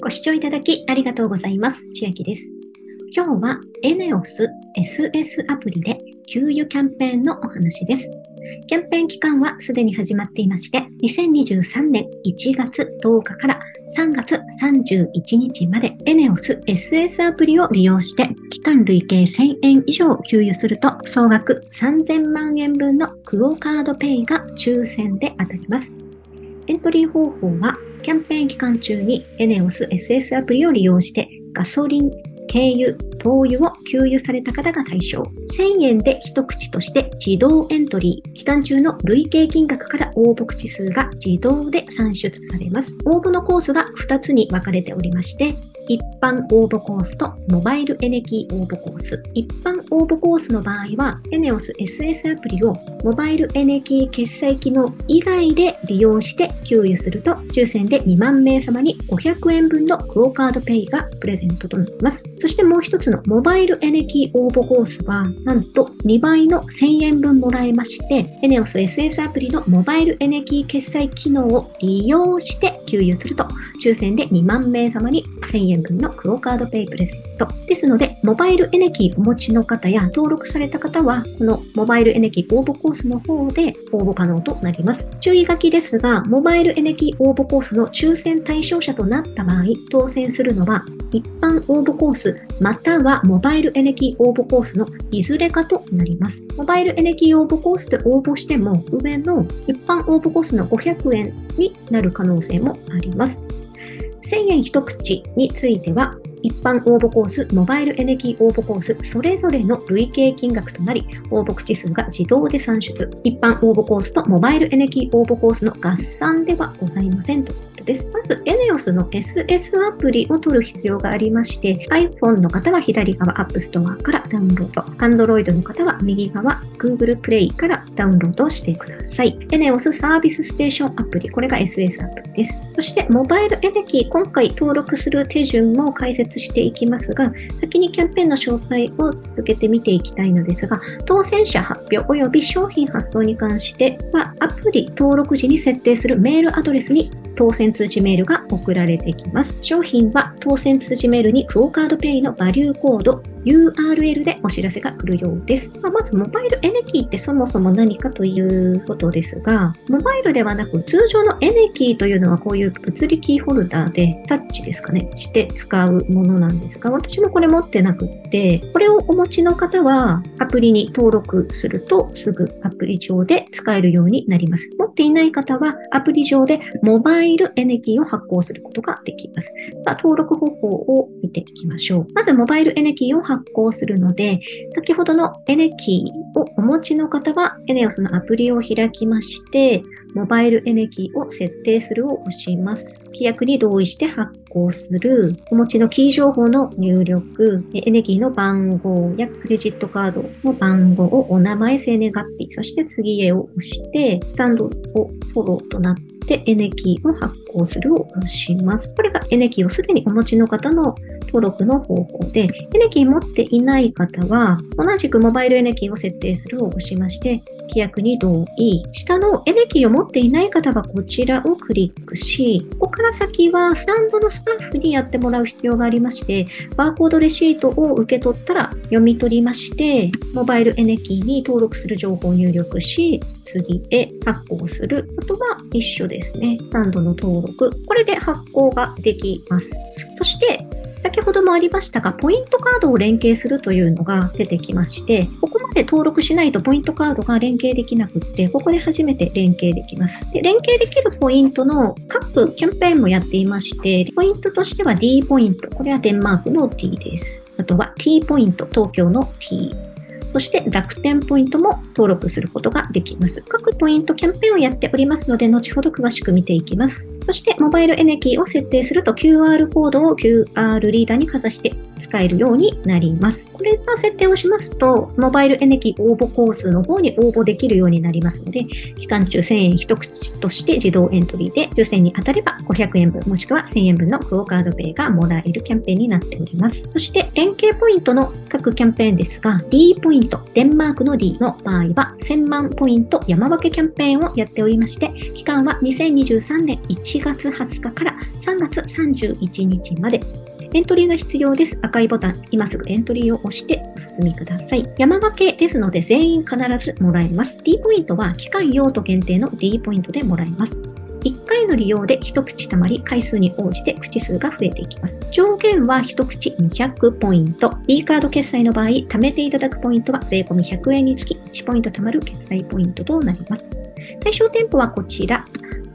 ご視聴いただきありがとうございます。千秋です。今日は ENEOS SS アプリで給油キャンペーンのお話です。キャンペーン期間はすでに始まっていまして、2023年1月10日から3月31日まで ENEOS SS アプリを利用して期間累計1000円以上給油すると総額3000万円分のクオカードペイが抽選で当たります。エントリー方法はキャンペーン期間中に ENEOS SS アプリを利用してガソリン、軽油、灯油を給油された方が対象。1000円で一口として自動エントリー。期間中の累計金額から応募口数が自動で算出されます。応募のコースが2つに分かれておりまして、一般応募コースとモバイルエネキー応募コース。一般応募コースの場合は、ENEOS SS アプリをモバイルエネキー決済機能以外で利用して給油すると、抽選で2万名様に500円分のクオカードペイがプレゼントとなります。そしてもう一つのモバイルエネキー応募コースは、なんと2倍の1000円分もらえまして、ENEOS SS アプリのモバイルエネキー決済機能を利用して給油すると、抽選で2万名様に1000円分のクオカードペイプレゼント。ですので、モバイルエネキーお持ちの方や登録された方は、このモバイルエネキー応募コースの方で応募可能となります。注意書きですが、モバイルエネキー応募コースの抽選対象者となった場合、当選するのは、一般応募コース、またはモバイルエネキー応募コースのいずれかとなります。モバイルエネキー応募コースで応募しても、上の一般応募コースの500円になる可能性もあります。1000円一口については、一般応募コース、モバイルエネギー応募コース、それぞれの累計金額となり、応募口数が自動で算出。一般応募コースとモバイルエネギー応募コースの合算ではございませんと。です。まず、ENEOS の SS アプリを取る必要がありまして、iPhone の方は左側 App Store からダウンロード、Android の方は右側 Google Play からダウンロードしてください。ENEOS サービスステーションアプリ、これが SS アプリです。そして、モバイルエネキー、今回登録する手順も解説していきますが、先にキャンペーンの詳細を続けて見ていきたいのですが、当選者発表及び商品発送に関しては、アプリ登録時に設定するメールアドレスに当選通知メールが送られてきます。商品は当選通知メールにクオカードペイのバリューコード URL でお知らせが来るようです。まあ、まず、モバイルエネキーってそもそも何かということですが、モバイルではなく通常のエネキーというのはこういう物理キーホルダーでタッチですかね、して使うものなんですが、私もこれ持ってなくって、これをお持ちの方はアプリに登録するとすぐアプリ上で使えるようになります。持っていない方はアプリ上でモバイルエネキーを発行することができます。ま登録方法を見ていきましょう。まず、モバイルエネキーを発行するので、先ほどのエネキーをお持ちの方は、エネオスのアプリを開きまして、モバイルエネキーを設定するを押します。規約に同意して発行する、お持ちのキー情報の入力、エネキーの番号やクレジットカードの番号をお名前、生年月日、そして次へを押して、スタンドをフォローとなってで、エネキーを発行するを押します。これがエネキーをすでにお持ちの方の登録の方法で、エネキー持っていない方は、同じくモバイルエネキーを設定するを押しまして、規約に同意。下のエネキーを持っていない方はこちらをクリックし、ここから先はスタンドのスタッフにやってもらう必要がありまして、バーコードレシートを受け取ったら読み取りまして、モバイルエネキーに登録する情報を入力し、次へ発行する。あとは一緒ですね。スタンドの登録。これで発行ができます。そして、先ほどもありましたが、ポイントカードを連携するというのが出てきまして、ここで登録しないとポイントカードが連携できなくって、ここで初めて連携できます。で連携できるポイントの各キャンペーンもやっていまして、ポイントとしては D ポイント。これはデンマークの T です。あとは T ポイント、東京の T。そして楽天ポイントも登録することができます。各ポイントキャンペーンをやっておりますので、後ほど詳しく見ていきます。そして、モバイルエネキーを設定すると QR コードを QR リーダーにかざして使えるようになります。これの設定をしますと、モバイルエネキー応募コースの方に応募できるようになりますので、期間中1000円一口として自動エントリーで、抽選に当たれば500円分、もしくは1000円分のクオカードペイがもらえるキャンペーンになっております。そして、連携ポイントの各キャンペーンですが、D ポイント、デンマークの D の場合は、1000万ポイント山分けキャンペーンをやっておりまして、期間は2023年1月20日から3月31日まで、エントリーが必要です。赤いボタン、今すぐエントリーを押してお進みください。山分けですので全員必ずもらえます。D ポイントは期間用途限定の D ポイントでもらえます。1回の利用で1口たまり回数に応じて口数が増えていきます。上限は1口200ポイント。D カード決済の場合、貯めていただくポイントは税込100円につき1ポイント貯まる決済ポイントとなります。対象店舗はこちら。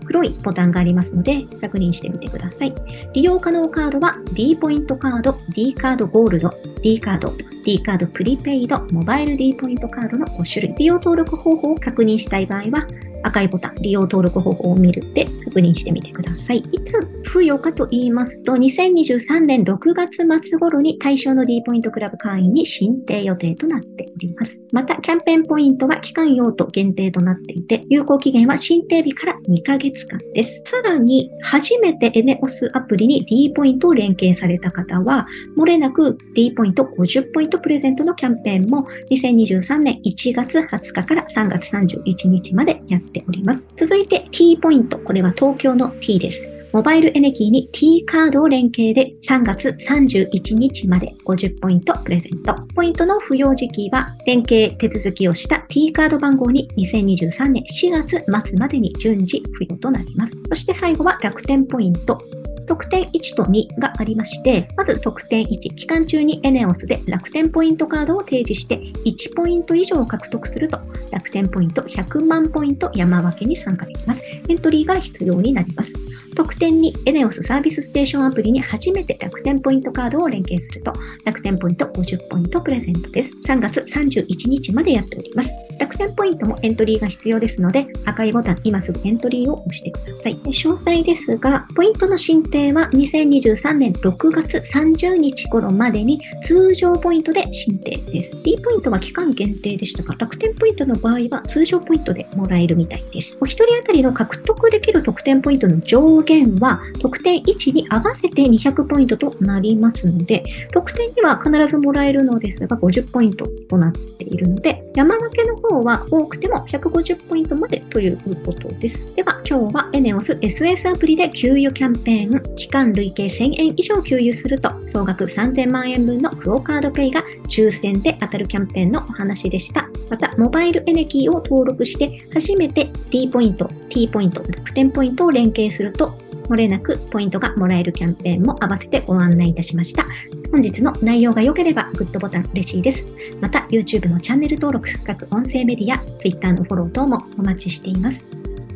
黒いボタンがありますので、確認してみてください。利用可能カードは D ポイントカード、D カードゴールド、D カード、D カードプリペイド、モバイル D ポイントカードの5種類。利用登録方法を確認したい場合は、赤いボタン、利用登録方法を見るで確認してみてください。いつ付与かと言いますと、2023年6月末頃に対象の D ポイントクラブ会員に申請予定となっております。また、キャンペーンポイントは期間用途限定となっていて、有効期限は申請日から2ヶ月間です。さらに、初めて ENEOS アプリに D ポイントを連携された方は、漏れなく D ポイント50ポイントプレゼントのキャンペーンも2023年1月20日から3月31日までやっております。続いて T ポイント。これは東京の T です。モバイルエネキーに T カードを連携で3月31日まで50ポイントプレゼント。ポイントの付与時期は連携手続きをした T カード番号に2023年4月末までに順次付与となります。そして最後は楽天ポイント。特典1と2がありまして、まず特典1、期間中にエネオスで楽天ポイントカードを提示して1ポイント以上獲得すると、楽天ポイント100万ポイント山分けに参加できます。エントリーが必要になります。特典に ENEOS サービスステーションアプリに初めて楽天ポイントカードを連携すると、楽天ポイント50ポイントプレゼントです。3月31日までやっております。楽天ポイントもエントリーが必要ですので、赤いボタン、今すぐエントリーを押してください。詳細ですが、ポイントの申請は2023年6月30日頃までに通常ポイントで申請です。D ポイントは期間限定でしたが、楽天ポイントの場合は通常ポイントでもらえるみたいです。お一人当たりの獲得できる特典ポイントの上限は、特典1に合わせて200ポイントとなりますので、特典には必ずもらえるのですが、50ポイントとなっているので、山分けの方は多くても150ポイントまでということです。では、今日は ENEOS SS アプリで給与キャンペーン、期間累計1000円以上給油すると、総額3000万円分のクオカードペイが抽選で当たるキャンペーンのお話でした。また、モバイルエネキーを登録して、初めて D ポイント、T ポイント、楽天ポイントを連携すると、漏れなくポイントがもらえるキャンペーンも合わせてご案内いたしました。本日の内容が良ければグッドボタン嬉しいです。また YouTube のチャンネル登録、各音声メディア、Twitter のフォロー等もお待ちしています。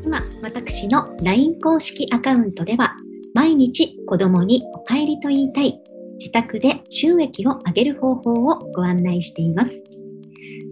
今、私の LINE 公式アカウントでは毎日子供にお帰りと言いたい自宅で収益を上げる方法をご案内しています。